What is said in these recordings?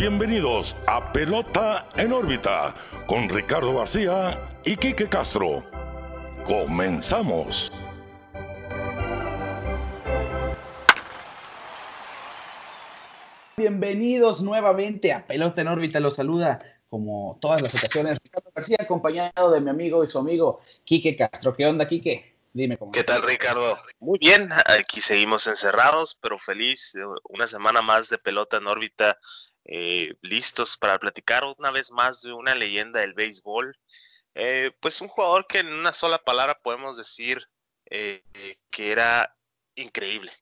bienvenidos a Pelota en órbita con Ricardo García y Quique Castro. Comenzamos. Bienvenidos nuevamente a Pelota en órbita. Los saluda como todas las ocasiones Ricardo García, acompañado de mi amigo y su amigo Quique Castro. ¿Qué onda, Quique? Dime cómo. ¿Qué tal, Ricardo? Muy bien, aquí seguimos encerrados, pero feliz. Una semana más de pelota en órbita, eh, listos para platicar una vez más de una leyenda del béisbol. Eh, pues un jugador que en una sola palabra podemos decir eh, que era increíble.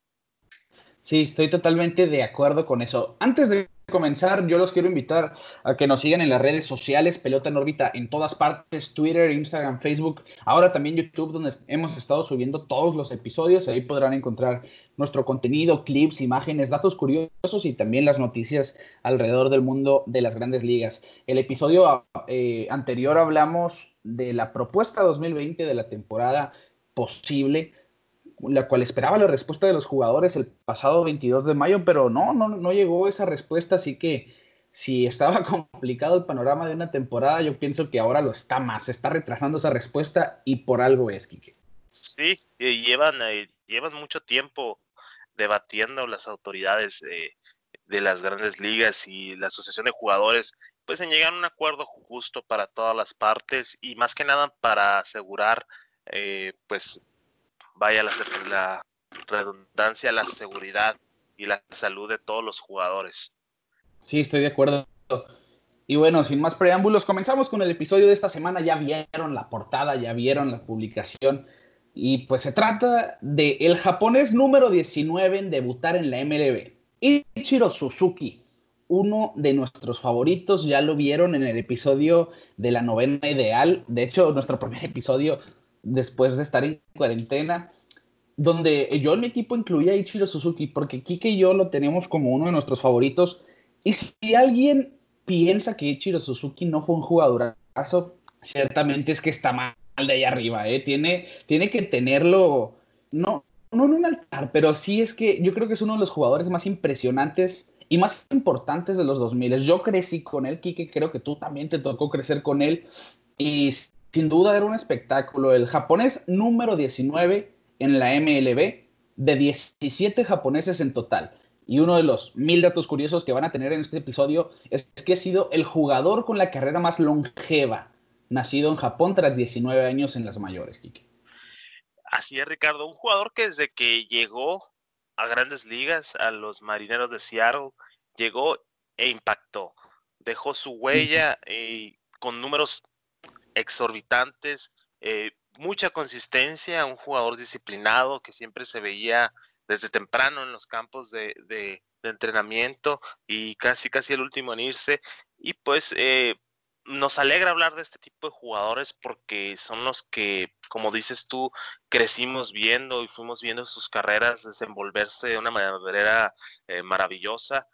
Sí, estoy totalmente de acuerdo con eso. Antes de comenzar, yo los quiero invitar a que nos sigan en las redes sociales, Pelota en órbita, en todas partes, Twitter, Instagram, Facebook, ahora también YouTube, donde hemos estado subiendo todos los episodios. Ahí podrán encontrar nuestro contenido, clips, imágenes, datos curiosos y también las noticias alrededor del mundo de las grandes ligas. El episodio eh, anterior hablamos de la propuesta 2020 de la temporada posible la cual esperaba la respuesta de los jugadores el pasado 22 de mayo, pero no, no, no llegó esa respuesta, así que si estaba complicado el panorama de una temporada, yo pienso que ahora lo está más, se está retrasando esa respuesta y por algo es, Quique. Sí, llevan, eh, llevan mucho tiempo debatiendo las autoridades de las grandes ligas y la asociación de jugadores, pues en llegar a un acuerdo justo para todas las partes y más que nada para asegurar eh, pues vaya la, redundancia, la seguridad y la salud de todos los jugadores. Sí, estoy de acuerdo. Y bueno, sin más preámbulos, comenzamos con el episodio de esta semana. Ya vieron la portada, ya vieron la publicación. Y pues se trata de el japonés número 19 en debutar en la MLB, Ichiro Suzuki, uno de nuestros favoritos. Ya lo vieron en el episodio de la novena ideal. De hecho, nuestro primer episodio después de estar en cuarentena, donde yo en mi equipo incluía a Ichiro Suzuki, porque Kike y yo lo tenemos como uno de nuestros favoritos. Y si alguien piensa que Ichiro Suzuki no fue un jugadorazo, ciertamente es que está mal de ahí arriba, ¿eh? Tiene, tiene que tenerlo, no, no en un altar, pero sí es que yo creo que es uno de los jugadores más impresionantes y más importantes de los 2000. Yo crecí con él, Kike, creo que tú también te tocó crecer con él. Y sin duda era un espectáculo. El japonés número 19 en la MLB, de 17 japoneses en total. Y uno de los mil datos curiosos que van a tener en este episodio es que ha sido el jugador con la carrera más longeva, nacido en Japón tras 19 años en las mayores, Kiki. Así es, Ricardo. Un jugador que desde que llegó a grandes ligas, a los marineros de Seattle, llegó e impactó. Dejó su huella y con números exorbitantes, eh, mucha consistencia, un jugador disciplinado que siempre se veía desde temprano en los campos de, entrenamiento y casi casi el último en irse. Y pues eh, nos alegra hablar de este tipo de jugadores porque son los que, como dices tú, crecimos viendo y fuimos viendo sus carreras desenvolverse de una manera eh, maravillosa.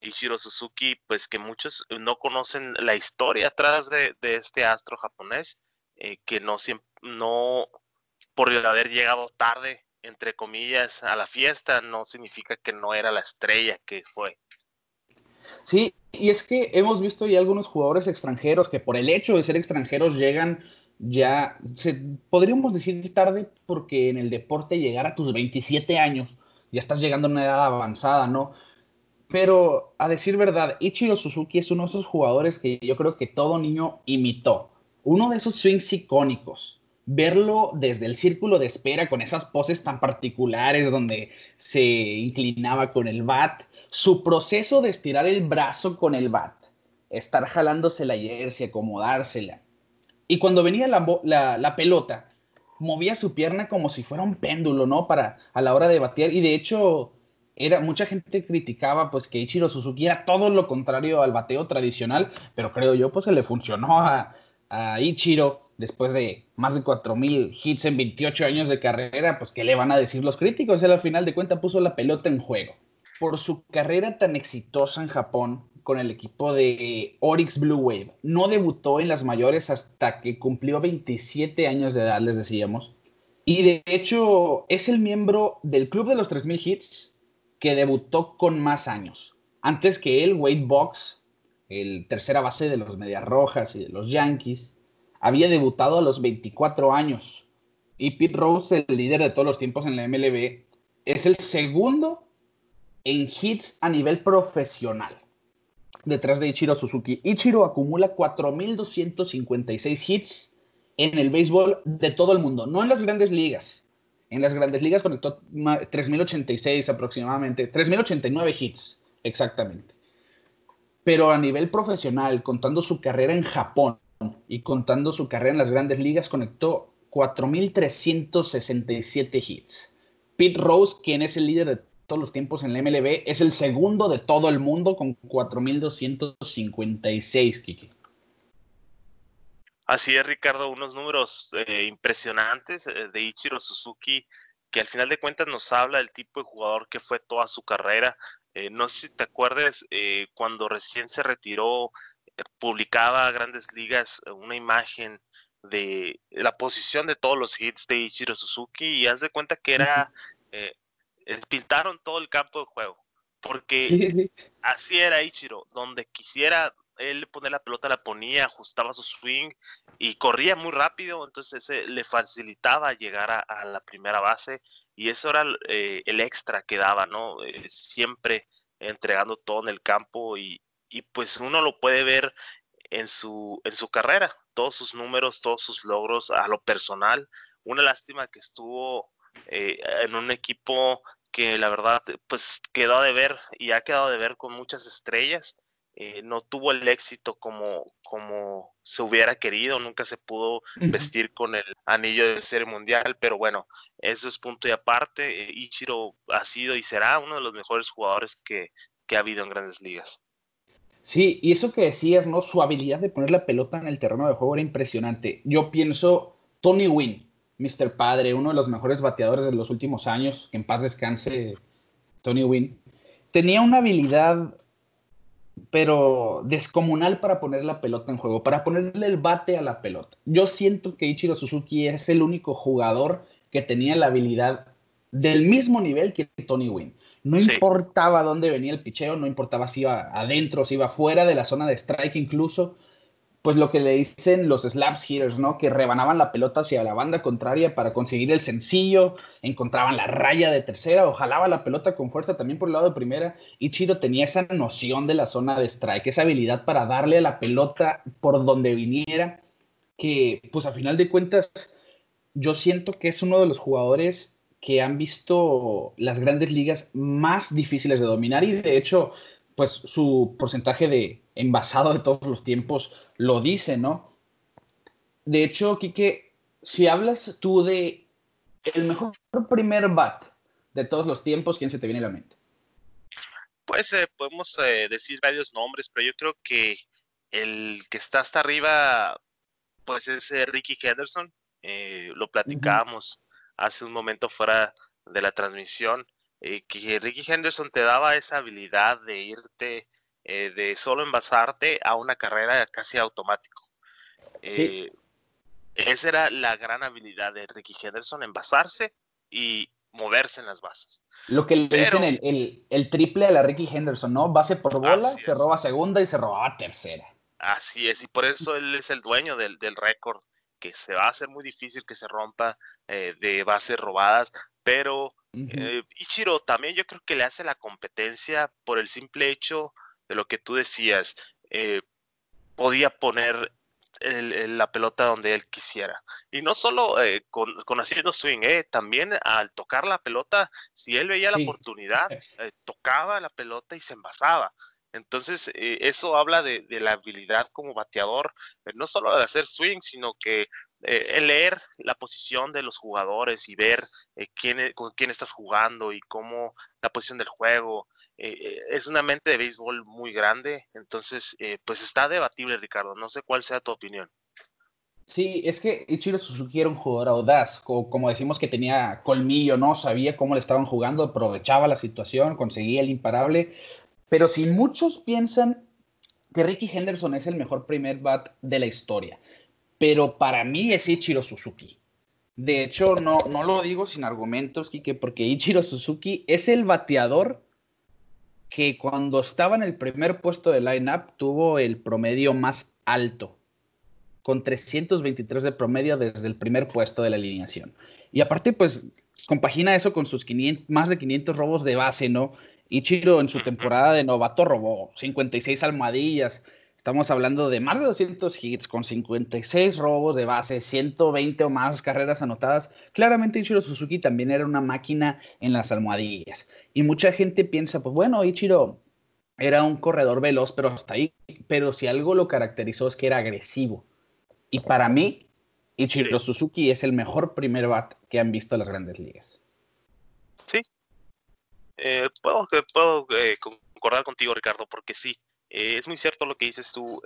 Ishiro Suzuki, pues que muchos no conocen la historia atrás de, este astro japonés, eh, que no, no, por haber llegado tarde, entre comillas, a la fiesta, no significa que no era la estrella que fue. Sí, y es que hemos visto ya algunos jugadores extranjeros que por el hecho de ser extranjeros llegan ya, se, podríamos decir tarde porque en el deporte llegar a tus 27 años ya estás llegando a una edad avanzada, ¿no? Pero a decir verdad, Ichiro Suzuki es uno de esos jugadores que yo creo que todo niño imitó. Uno de esos swings icónicos. Verlo desde el círculo de espera con esas poses tan particulares donde se inclinaba con el bat. Su proceso de estirar el brazo con el bat. Estar jalándose la jersey, acomodársela. Y cuando venía la, pelota, movía su pierna como si fuera un péndulo, ¿no? Para a la hora de batear. Y de hecho, era, mucha gente criticaba pues que Ichiro Suzuki era todo lo contrario al bateo tradicional, pero creo yo pues que le funcionó a Ichiro después de más de 4000 hits en 28 años de carrera, pues qué le van a decir los críticos, él al final de cuentas puso la pelota en juego. Por su carrera tan exitosa en Japón con el equipo de Oryx Blue Wave, no debutó en las mayores hasta que cumplió 27 años de edad, les decíamos. Y de hecho es el miembro del Club de los 3000 Hits que debutó con más años. Antes que él, Wade Box, el tercera base de los Medias Rojas y de los Yankees, había debutado a los 24 años. Y Pete Rose, el líder de todos los tiempos en la MLB, es el segundo en hits a nivel profesional, detrás de Ichiro Suzuki. Ichiro acumula 4.256 hits en el béisbol de todo el mundo, no en las grandes ligas. En las grandes ligas conectó 3.086 aproximadamente, 3.089 hits exactamente. Pero a nivel profesional, contando su carrera en Japón y contando su carrera en las grandes ligas, conectó 4.367 hits. Pete Rose, quien es el líder de todos los tiempos en la MLB, es el segundo de todo el mundo con 4.256, Kiki. Así es, Ricardo, unos números eh, impresionantes eh, de Ichiro Suzuki, que al final de cuentas nos habla del tipo de jugador que fue toda su carrera. Eh, no sé si te acuerdas, cuando recién se retiró, publicaba a Grandes Ligas una imagen de la posición de todos los hits de Ichiro Suzuki y haz de cuenta que era, pintaron todo el campo de juego, porque así era Ichiro, donde quisiera él poner la pelota, la ponía, ajustaba su swing y corría muy rápido, entonces le facilitaba llegar a, la primera base y eso era eh, el extra que daba, ¿no? Eh, siempre entregando todo en el campo y, pues uno lo puede ver en su, en su carrera, todos sus números, todos sus logros a lo personal. Una lástima que estuvo eh, en un equipo que la verdad pues quedó de ver y ha quedado de ver con muchas estrellas eh, no tuvo el éxito como, como se hubiera querido, nunca se pudo vestir con el anillo de serie mundial, pero bueno, eso es punto y aparte. Eh, Ichiro ha sido y será uno de los mejores jugadores que, ha habido en grandes ligas. Sí, y eso que decías, ¿no? Su habilidad de poner la pelota en el terreno de juego era impresionante. Yo pienso, Tony Wynn, Mr. Padre, uno de los mejores bateadores de los últimos años, que en paz descanse Tony Wynn, tenía una habilidad pero descomunal para poner la pelota en juego, para ponerle el bate a la pelota. Yo siento que Ichiro Suzuki es el único jugador que tenía la habilidad del mismo nivel que Tony Wynn. No importaba dónde venía el picheo, no importaba si iba adentro, si iba fuera de la zona de strike incluso, pues lo que le dicen los slaps hitters, ¿no? Que rebanaban la pelota hacia la banda contraria para conseguir el sencillo, encontraban la raya de tercera o jalaba la pelota con fuerza también por el lado de primera. Y Chiro tenía esa noción de la zona de strike, esa habilidad para darle a la pelota por donde viniera, que pues a final de cuentas yo siento que es uno de los jugadores que han visto las grandes ligas más difíciles de dominar y de hecho pues su porcentaje de envasado de todos los tiempos lo dice, ¿no? De hecho, Quique, si hablas tú de el mejor primer bat de todos los tiempos, ¿quién se te viene a la mente? Pues eh, podemos eh, decir varios nombres, pero yo creo que el que está hasta arriba, pues es eh, Ricky Henderson. lo platicábamos hace un momento fuera de la transmisión, que Ricky Henderson te daba esa habilidad de irte eh, de solo envasarte a una carrera casi automático. Eh, esa era la gran habilidad de Ricky Henderson, envasarse y moverse en las bases. Lo que le dicen el, triple a la Ricky Henderson, ¿no? Base por bola, se roba segunda y se roba tercera. Así es, y por eso él es el dueño del, récord, que se va a hacer muy difícil que se rompa eh, de bases robadas, pero Ichiro también yo creo que le hace la competencia por el simple hecho de lo que tú decías, eh, podía poner la pelota donde él quisiera. Y no solo eh, con, haciendo swing, eh, también al tocar la pelota, si él veía la oportunidad, tocaba la pelota y se envasaba. Entonces, eso habla de, la habilidad como bateador, no solo de hacer swing, sino que eh, leer la posición de los jugadores y ver eh, quién, e, con quién estás jugando y cómo la posición del juego. Eh, es una mente de béisbol muy grande, entonces pues está debatible Ricardo, no sé cuál sea tu opinión. Sí, es que Ichiro Suzuki era un jugador audaz, como, decimos que tenía colmillo, ¿no? Sabía cómo le estaban jugando, aprovechaba la situación, conseguía el imparable, pero si muchos piensan que Ricky Henderson es el mejor primer bat de la historia, pero para mí es Ichiro Suzuki. De hecho, no, no lo digo sin argumentos, Kike, porque Ichiro Suzuki es el bateador que cuando estaba en el primer puesto de line-up tuvo el promedio más alto, con 323 de promedio desde el primer puesto de la alineación. Y aparte, pues, compagina eso con sus 500, más de 500 robos de base, ¿no? Ichiro en su temporada de novato robó 56 almohadillas. Estamos hablando de más de 200 hits con 56 robos de base, 120 o más carreras anotadas. Claramente Ichiro Suzuki también era una máquina en las almohadillas. Y mucha gente piensa, pues bueno, Ichiro era un corredor veloz, pero hasta ahí. Pero si algo lo caracterizó es que era agresivo. Y para mí, Ichiro Suzuki es el mejor primer bat que han visto las grandes ligas. Sí, eh, puedo, puedo eh, concordar contigo, Ricardo, porque sí, eh, es muy cierto lo que dices tú.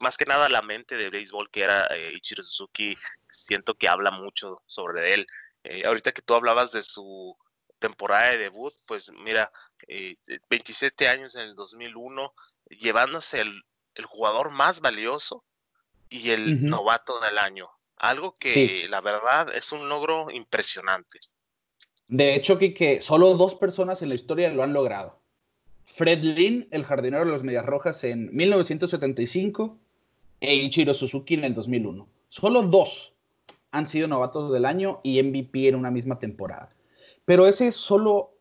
más que nada la mente de béisbol que era Ichiro Suzuki, siento que habla mucho sobre él. ahorita que tú hablabas de su temporada de debut, pues mira, 27 años en el 2001, llevándose el, jugador más valioso y el novato del año. Algo que la verdad es un logro impresionante. De hecho, que solo dos personas en la historia lo han logrado. Fred Lynn, el jardinero de los Medias Rojas en 1975 e Ichiro Suzuki en el 2001. Solo dos han sido novatos del año y MVP en una misma temporada. Pero ese es solo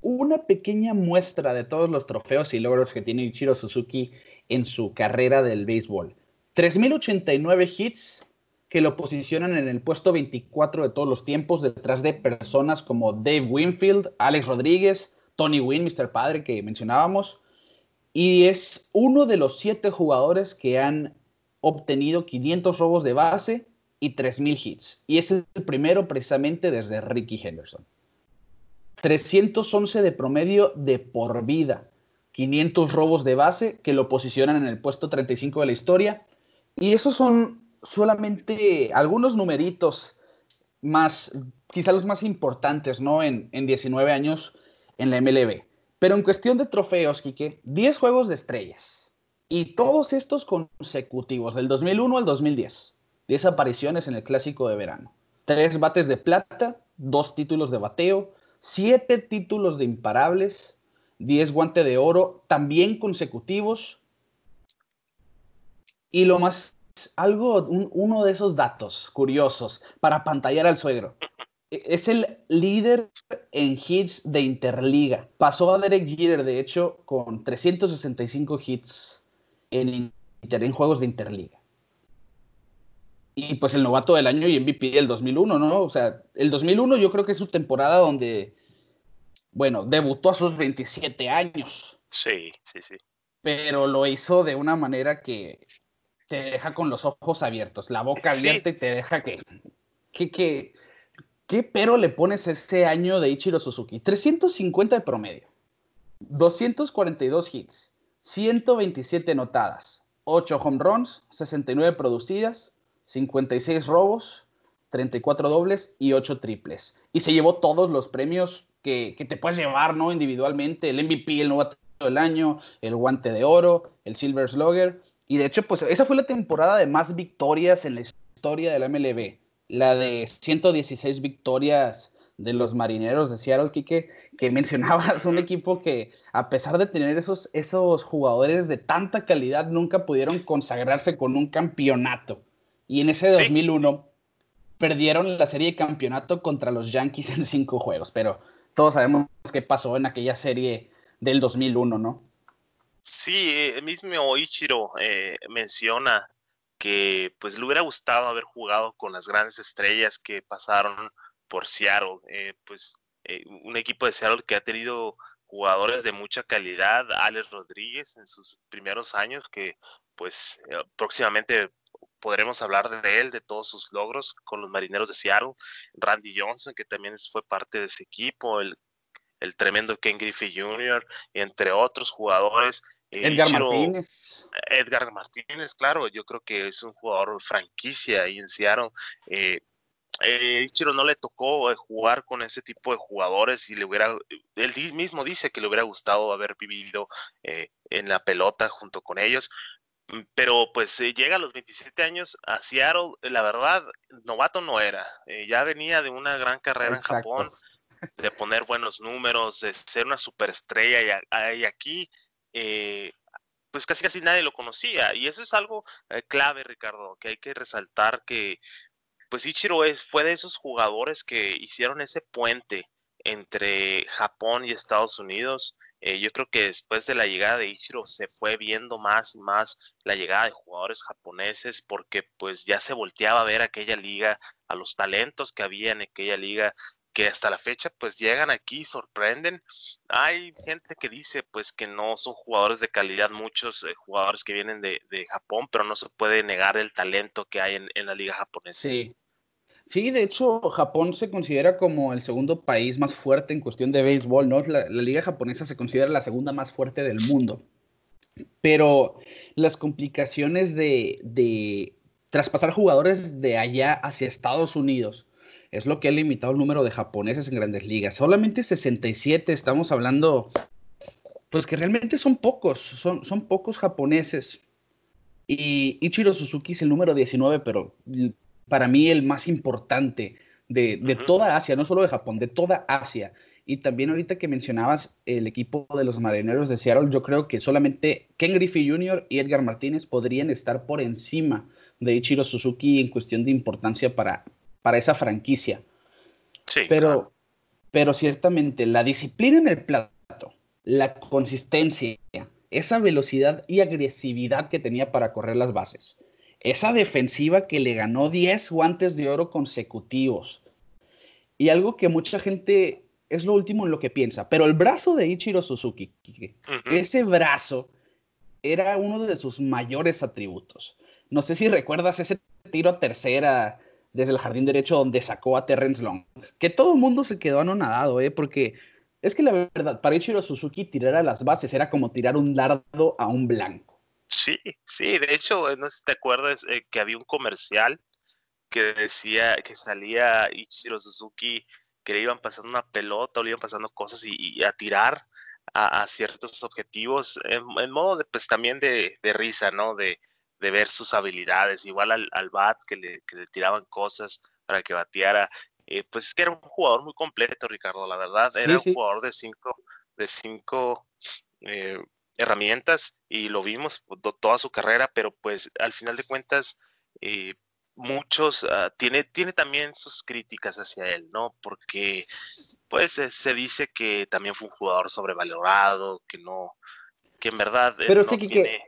una pequeña muestra de todos los trofeos y logros que tiene Ichiro Suzuki en su carrera del béisbol. 3.089 hits, que lo posicionan en el puesto 24 de todos los tiempos, detrás de personas como Dave Winfield, Alex Rodríguez, Tony Wynn, Mr. Padre, que mencionábamos. Y es uno de los siete jugadores que han obtenido 500 robos de base y 3.000 hits. Y es el primero precisamente desde Ricky Henderson. 311 de promedio de por vida. 500 robos de base que lo posicionan en el puesto 35 de la historia. Y esos son solamente algunos numeritos más, quizá los más importantes, ¿no? En, en 19 años en la MLB. Pero en cuestión de trofeos, Quique, 10 juegos de estrellas. Y todos estos consecutivos, del 2001 al 2010. 10 apariciones en el clásico de verano. 3 bates de plata, 2 títulos de bateo, 7 títulos de imparables, 10 guante de oro, también consecutivos. Y lo más algo, uno de esos datos curiosos para pantallar al suegro. E, es el líder en hits de Interliga. Pasó a Derek Jeter, de hecho, con 365 hits en, en juegos de Interliga. Y pues el novato del año y MVP del 2001, ¿no? O sea, el 2001 yo creo que es su temporada donde, bueno, debutó a sus 27 años. Sí, sí, sí. Pero lo hizo de una manera que te deja con los ojos abiertos, la boca abierta y te deja que, que, ¿Qué pero le pones ese año de Ichiro Suzuki? 350 de promedio, 242 hits, 127 notadas, 8 home runs, 69 producidas, 56 robos, 34 dobles y 8 triples. Y se llevó todos los premios que, que te puedes llevar, ¿no? Individualmente, el MVP, el novato del año, el guante de oro, el Silver Slugger y de hecho, pues esa fue la temporada de más victorias en la historia de la MLB. La de 116 victorias de los marineros de Seattle, Kike, que mencionabas, un equipo que a pesar de tener esos, esos jugadores de tanta calidad, nunca pudieron consagrarse con un campeonato. Y en ese 2001 perdieron la serie de campeonato contra los Yankees en cinco juegos, pero todos sabemos qué pasó en aquella serie del 2001, ¿no? Sí, el mismo Ichiro eh, menciona que pues le hubiera gustado haber jugado con las grandes estrellas que pasaron por Seattle, eh, pues eh, un equipo de Seattle que ha tenido jugadores de mucha calidad, Alex Rodríguez en sus primeros años, que pues próximamente podremos hablar de él, de todos sus logros con los marineros de Seattle, Randy Johnson, que también fue parte de ese equipo, el el tremendo Ken Griffey Jr., entre otros jugadores. Eh, Edgar Martínez. Edgar Martínez, claro, yo creo que es un jugador franquicia ahí en Seattle. Eh, eh Ichiro no le tocó eh, jugar con ese tipo de jugadores y le hubiera, él mismo dice que le hubiera gustado haber vivido en la pelota junto con ellos, mm, pero pues llega a los 27 años a Seattle, la verdad, novato no era, ya venía de una gran carrera en Japón, de poner buenos números, de ser una superestrella y, aquí eh, pues casi casi nadie lo conocía. Y eso es algo eh, clave Ricardo que hay que resaltar que pues Ichiro es, fue de esos jugadores que hicieron ese puente entre Japón y Estados Unidos. Eh, yo creo que después de la llegada de Ichiro se fue viendo más y más la llegada de jugadores japoneses porque pues ya se volteaba a ver aquella liga, a los talentos que había en aquella liga que hasta la fecha pues llegan aquí, sorprenden. Hay gente que dice pues que no son jugadores de calidad, muchos eh, jugadores que vienen de, Japón, pero no se puede negar el talento que hay en, la liga japonesa. Sí, Sí, de hecho, Japón se considera como el segundo país más fuerte en cuestión de béisbol, ¿no? La, liga japonesa se considera la segunda más fuerte del mundo. Pero las complicaciones de, de traspasar jugadores de allá hacia Estados Unidos es lo que ha limitado el número de japoneses en grandes ligas. Solamente 67, estamos hablando, pues que realmente son pocos, son, son pocos japoneses. Y Ichiro Suzuki es el número 19, pero para mí el más importante de, toda Asia, no solo de Japón, de toda Asia. Y también ahorita que mencionabas el equipo de los marineros de Seattle, yo creo que solamente Ken Griffey Jr. y Edgar Martínez podrían estar por encima de Ichiro Suzuki en cuestión de importancia para, para esa franquicia. Sí, pero, pero ciertamente la disciplina en el plato, la consistencia, esa velocidad y agresividad que tenía para correr las bases, esa defensiva que le ganó 10 guantes de oro consecutivos. Y algo que mucha gente es lo último en lo que piensa, pero el brazo de Ichiro Suzuki, ese brazo era uno de sus mayores atributos. No sé si recuerdas ese tiro a tercera desde el jardín derecho donde sacó a Terrence Long, que todo el mundo se quedó anonadado, ¿eh? porque es que la verdad, para Ichiro Suzuki tirar a las bases era como tirar un dardo a un blanco. Sí, sí, de hecho, eh, no sé si te acuerdas eh, que había un comercial que decía que salía Ichiro Suzuki, que le iban pasando una pelota o le iban pasando cosas y, a tirar a, ciertos objetivos en, modo de, pues también de, risa, ¿no? De, ver sus habilidades, igual al, bat que le, tiraban cosas para que bateara. Eh, pues es que era un jugador muy completo, Ricardo, la verdad. Era un jugador de cinco, de cinco herramientas y lo vimos toda su carrera, pero pues al final de cuentas eh, muchos uh, tiene, tiene también sus críticas hacia él, ¿no? Porque pues se dice que también fue un jugador sobrevalorado, que no, que en verdad... Pero sí, que,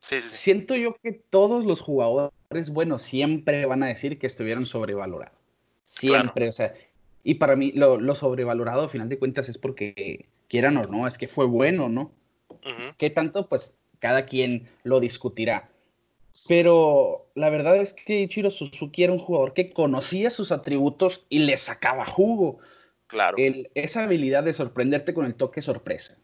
siento yo que todos los jugadores, bueno, siempre van a decir que estuvieron sobrevalorados. Siempre, o sea, y para mí lo, lo sobrevalorado, al final de cuentas, es porque quieran o no, es que fue bueno, ¿no? ¿Qué tanto? Pues cada quien lo discutirá. Pero la verdad es que Ichiro Suzuki era un jugador que conocía sus atributos y le sacaba jugo. Claro. esa habilidad de sorprenderte con el toque sorpresa.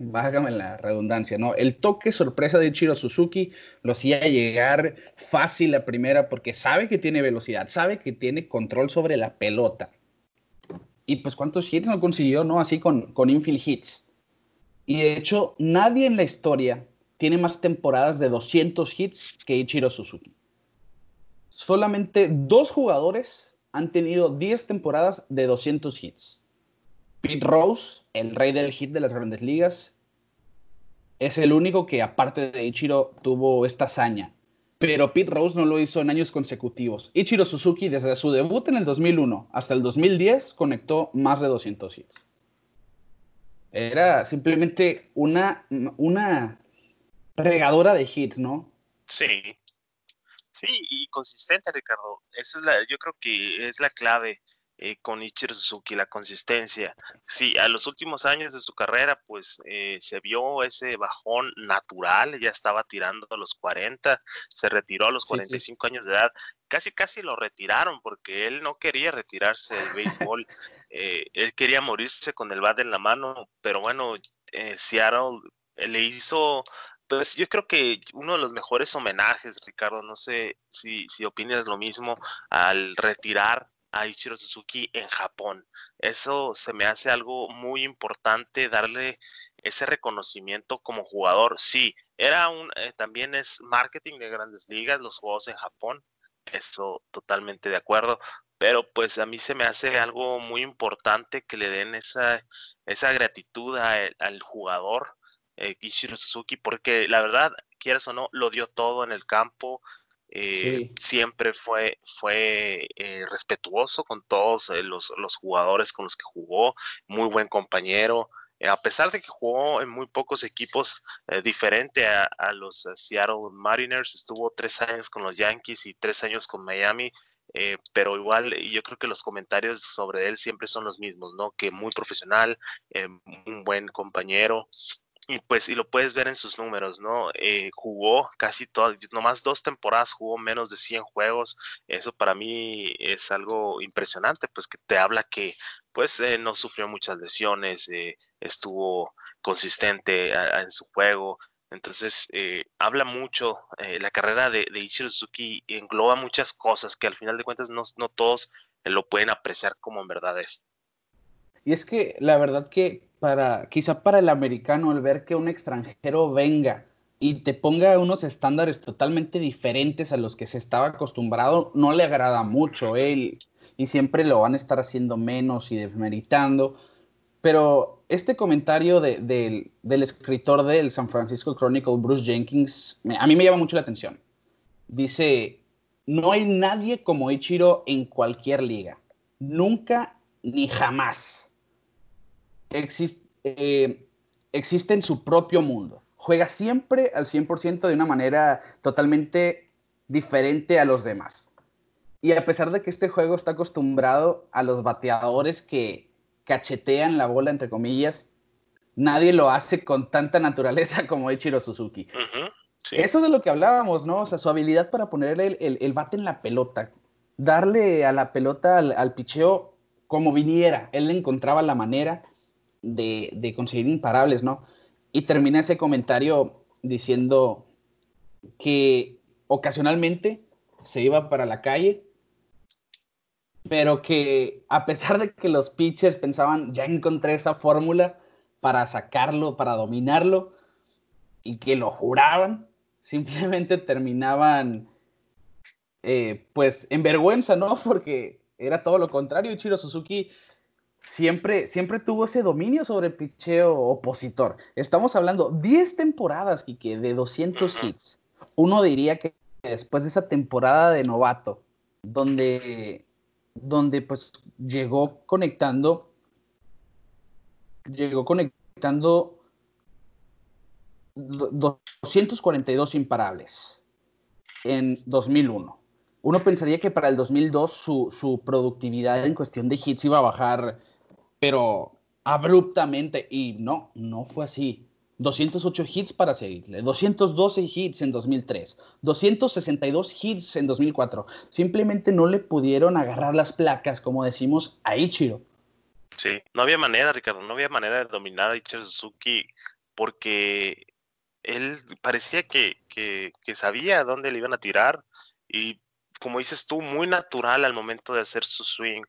Bájame la redundancia, ¿no? El toque sorpresa de Ichiro Suzuki lo hacía llegar fácil la primera porque sabe que tiene velocidad, sabe que tiene control sobre la pelota. Y pues cuántos hits no consiguió, ¿no? Así con, con infield hits. Y de hecho, nadie en la historia tiene más temporadas de 200 hits que Ichiro Suzuki. Solamente dos jugadores han tenido 10 temporadas de 200 hits. Pete Rose, el rey del hit de las grandes ligas, es el único que aparte de Ichiro tuvo esta hazaña. Pero Pete Rose no lo hizo en años consecutivos. Ichiro Suzuki desde su debut en el 2001 hasta el 2010 conectó más de 200 hits. Era simplemente una, una regadora de hits, ¿no? Sí. Sí, y consistente, Ricardo. Esa es la, yo creo que es la clave eh, con Ichiro Suzuki, la consistencia. Sí, a los últimos años de su carrera, pues eh, se vio ese bajón natural, ya estaba tirando a los 40, se retiró a los 45 años de edad, casi casi lo retiraron porque él no quería retirarse del béisbol, eh, él quería morirse con el bat en la mano, pero bueno, Seattle le hizo pues yo creo que uno de los mejores homenajes, Ricardo, no sé si, si opinas lo mismo, al retirar a Ichiro Suzuki en Japón. Eso se me hace algo muy importante, darle ese reconocimiento como jugador. Sí, era un, eh, también es marketing de grandes ligas, los juegos en Japón, eso totalmente de acuerdo, pero pues a mí se me hace algo muy importante que le den esa, esa gratitud al jugador eh, Ichiro Suzuki, porque la verdad, quieras o no, lo dio todo en el campo, eh, siempre fue, fue eh, respetuoso con todos los, los, jugadores con los que jugó, muy buen compañero, a pesar de que jugó en muy pocos equipos diferente a, a, los Seattle Mariners, estuvo tres años con los Yankees y tres años con Miami, eh, pero igual yo creo que los comentarios sobre él siempre son los mismos, ¿no? Que muy profesional, eh, un buen compañero. Y pues, y lo puedes ver en sus números, ¿no? Eh, jugó casi todas, nomás dos temporadas, jugó menos de 100 juegos. Eso para mí es algo impresionante, pues que te habla que, pues, no sufrió muchas lesiones, estuvo consistente en su juego, entonces, eh, habla mucho, eh, la carrera de, de, Ichiro Suzuki engloba muchas cosas que al final de cuentas no, no todos lo pueden apreciar como en verdad es. Y es que la verdad que para, quizá para el americano, el ver que un extranjero venga y te ponga unos estándares totalmente diferentes a los que se estaba acostumbrado, no le agrada mucho él y siempre lo van a estar haciendo menos y desmeritando. Pero este comentario del escritor del San Francisco Chronicle, Bruce Jenkins, a mí me llama mucho la atención. Dice, no hay nadie como Ichiro en cualquier liga. Nunca ni jamás. Eh, existe en su propio mundo. Juega siempre al 100% de una manera totalmente diferente a los demás. Y a pesar de que este juego está acostumbrado a los bateadores que cachetean la bola, entre comillas, nadie lo hace con tanta naturaleza como Ichiro Suzuki. Eso es de lo que hablábamos, ¿no? O sea, su habilidad para ponerle el, bate en la pelota, darle a la pelota al, picheo como viniera. Él encontraba la manera de, de conseguir imparables, ¿no? Y termina ese comentario diciendo que ocasionalmente se iba para la calle pero que a pesar de que los pitchers pensaban, ya encontré esa fórmula para sacarlo, para dominarlo, y que lo juraban, simplemente terminaban, eh, pues, en vergüenza, ¿no? Porque era todo lo contrario. Ichiro Suzuki siempre, siempre tuvo ese dominio sobre el picheo opositor. Estamos hablando 10 temporadas, que de 200 hits. Uno diría que después de esa temporada de novato, donde donde pues llegó conectando, llegó conectando 242 imparables en 2001. Uno pensaría que para el 2002 su, su productividad en cuestión de hits iba a bajar, pero abruptamente, y no, no fue así. 208 hits para seguirle, 212 hits en 2003, 262 hits en 2004. Simplemente no le pudieron agarrar las placas, como decimos, a Ichiro. Sí, no había manera, Ricardo, no había manera de dominar a Ichiro Suzuki porque él parecía que, que, que sabía dónde le iban a tirar y, como dices tú, muy natural al momento de hacer su swing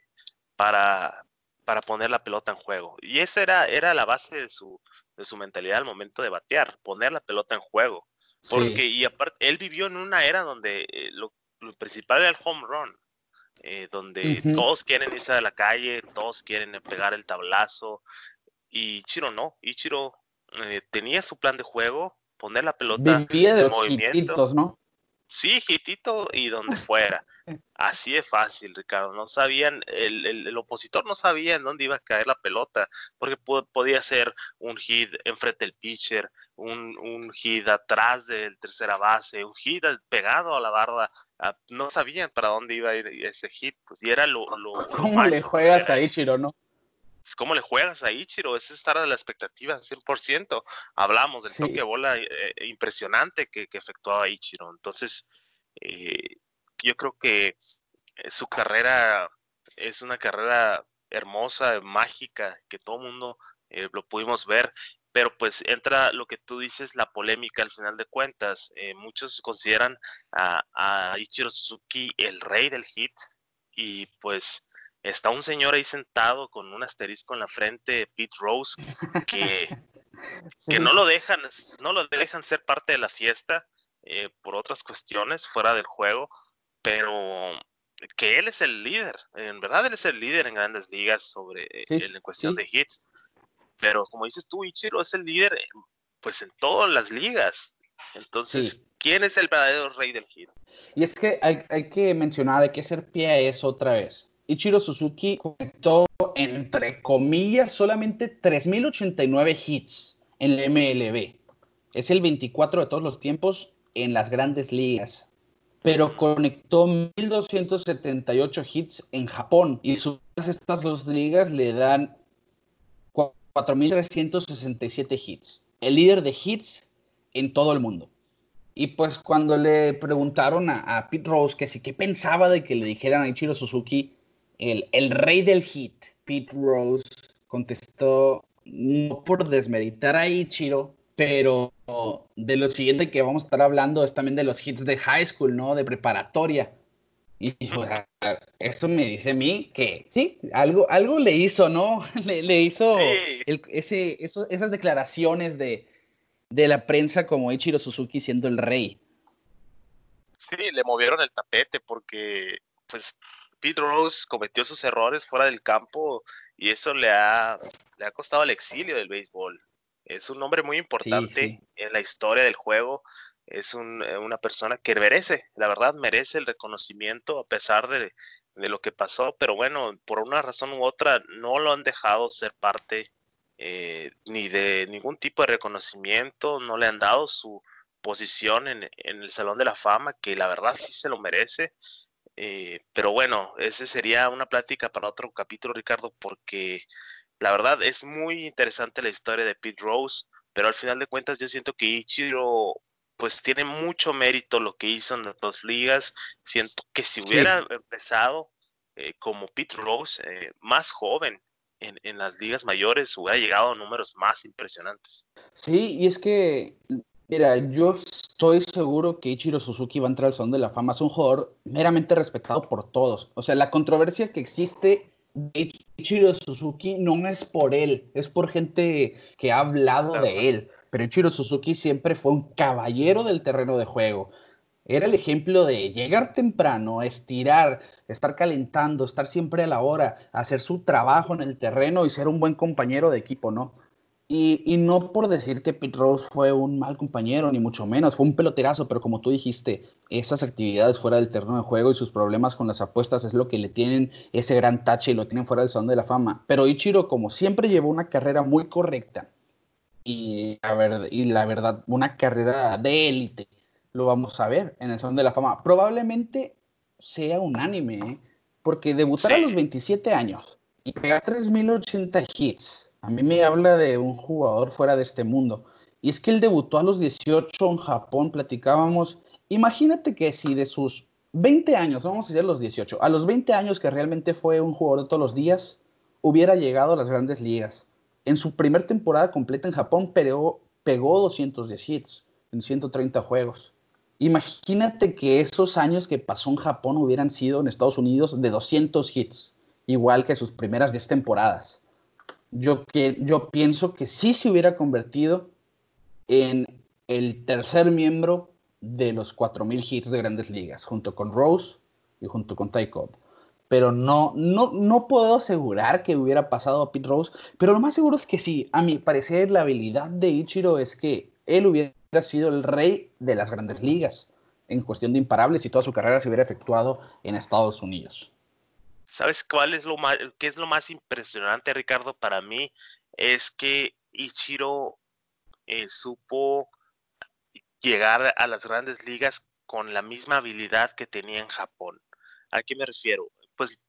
para, para poner la pelota en juego. Y esa era, era la base de su, de su mentalidad al momento de batear, poner la pelota en juego. Porque, y aparte, él vivió en una era donde eh, lo, principal era el home run, eh, donde todos quieren irse a la calle, todos quieren pegar el tablazo. Y Ichiro no, Ichiro eh, tenía su plan de juego, poner la pelota en movimiento. ¿no? Sí, hitito y donde fuera. Así de fácil, Ricardo. No sabían, el, el, opositor no sabía en dónde iba a caer la pelota, porque podía ser un hit enfrente del pitcher, un, un hit atrás del tercera base, un hit pegado a la barda. No sabían para dónde iba a ir ese hit, pues y era lo. ¿Cómo le juegas a Ichiro, no? ¿Cómo le juegas a Ichiro? Es estar a la expectativa 100%. Hablamos del toque de bola eh, eh, impresionante que, que efectuaba Ichiro. Entonces, eh, yo creo que eh, su carrera es una carrera hermosa, mágica, que todo el mundo eh, lo pudimos ver, pero pues entra lo que tú dices, la polémica al final de cuentas. Muchos consideran a, Ichiro Suzuki el rey del hit y pues está un señor ahí sentado con un asterisco en la frente, Pete Rose, que, que no lo dejan, no lo dejan ser parte de la fiesta por otras cuestiones fuera del juego pero que él es el líder. En verdad, él es el líder en grandes ligas sobre en cuestión de hits. Pero como dices tú, Ichiro es el líder pues en todas las ligas. Entonces, ¿quién es el verdadero rey del hit? Y es que hay, hay que mencionar, hay que hacer pie a eso otra vez. Ichiro Suzuki conectó, entre comillas, solamente 3.089 hits en el MLB. Es el 24 de todos los tiempos en las grandes ligas. Pero conectó 1.278 hits en Japón. Y estas dos ligas le dan 4.367 hits. El líder de hits en todo el mundo. Y pues cuando le preguntaron a, Pete Rose que sí, ¿qué pensaba de que le dijeran a Ichiro Suzuki el, el rey del hit? Pete Rose contestó, no por desmeritar a Ichiro, pero de lo siguiente que vamos a estar hablando es también de los hits de high school, ¿no? De preparatoria. Y eso me dice a mí que sí, algo, algo le hizo, ¿no? Le, hizo ese, esas declaraciones de, de la prensa como Ichiro Suzuki siendo el rey. Sí, le movieron el tapete porque pues Pete Rose cometió sus errores fuera del campo y eso le ha, le ha costado el exilio del béisbol. Es un hombre muy importante en la historia del juego. Es eh, una persona que merece, la verdad, merece el reconocimiento a pesar de, lo que pasó, pero bueno, por una razón u otra no lo han dejado ser parte eh, ni de ningún tipo de reconocimiento, no le han dado su posición en, el Salón de la Fama, que la verdad sí se lo merece. Eh, pero bueno, ese sería una plática para otro capítulo, Ricardo, porque la verdad es muy interesante la historia de Pete Rose, pero al final de cuentas yo siento que Ichiro pues tiene mucho mérito lo que hizo en las dos ligas. Siento que si hubiera empezado eh, como Pete Rose, eh, más joven en, en, las ligas mayores, hubiera llegado a números más impresionantes. Sí, y es que, mira, yo estoy seguro que Ichiro Suzuki va a entrar al Salón de la Fama. Es un jugador meramente respetado por todos. O sea, la controversia que existe Ichiro Suzuki no es por él, es por gente que ha hablado de él. Pero Ichiro Suzuki siempre fue un caballero del terreno de juego. Era el ejemplo de llegar temprano, estirar, estar calentando, estar siempre a la hora, hacer su trabajo en el terreno y ser un buen compañero de equipo, ¿no? Y, no por decir que Pete Rose fue un mal compañero, ni mucho menos, fue un peloterazo, pero como tú dijiste, esas actividades fuera del terreno de juego y sus problemas con las apuestas es lo que le tienen ese gran tache y lo tienen fuera del Salón de la Fama. Pero Ichiro, como siempre, llevó una carrera muy correcta y, a ver, y la verdad, una carrera de élite, lo vamos a ver en el Salón de la Fama. Probablemente sea unánime, ¿eh? porque debutar a los 27 años y pegar 3.080 hits a mí me habla de un jugador fuera de este mundo. Y es que él debutó a los 18 en Japón, platicábamos. Imagínate que si de sus 20 años, vamos a decir los 18, a los 20 años que realmente fue un jugador de todos los días, hubiera llegado a las grandes ligas. En su primer temporada completa en Japón pegó, pegó 210 hits en 130 juegos. Imagínate que esos años que pasó en Japón hubieran sido en Estados Unidos de 200 hits, igual que sus primeras 10 temporadas yo, que, yo pienso que sí se hubiera convertido en el tercer miembro de los 4.000 hits de grandes ligas, junto con Rose y junto con Ty Cobb. Pero no, no, no puedo asegurar que hubiera pasado a Pete Rose, pero lo más seguro es que sí. A mi parecer, la habilidad de Ichiro es que él hubiera sido el rey de las grandes ligas en cuestión de imparables y toda su carrera se hubiera efectuado en Estados Unidos. ¿Sabes cuál es lo más, qué es lo más impresionante, Ricardo? Para mí es que Ichiro eh, supo llegar a las grandes ligas con la misma habilidad que tenía en Japón. ¿A qué me refiero? Pues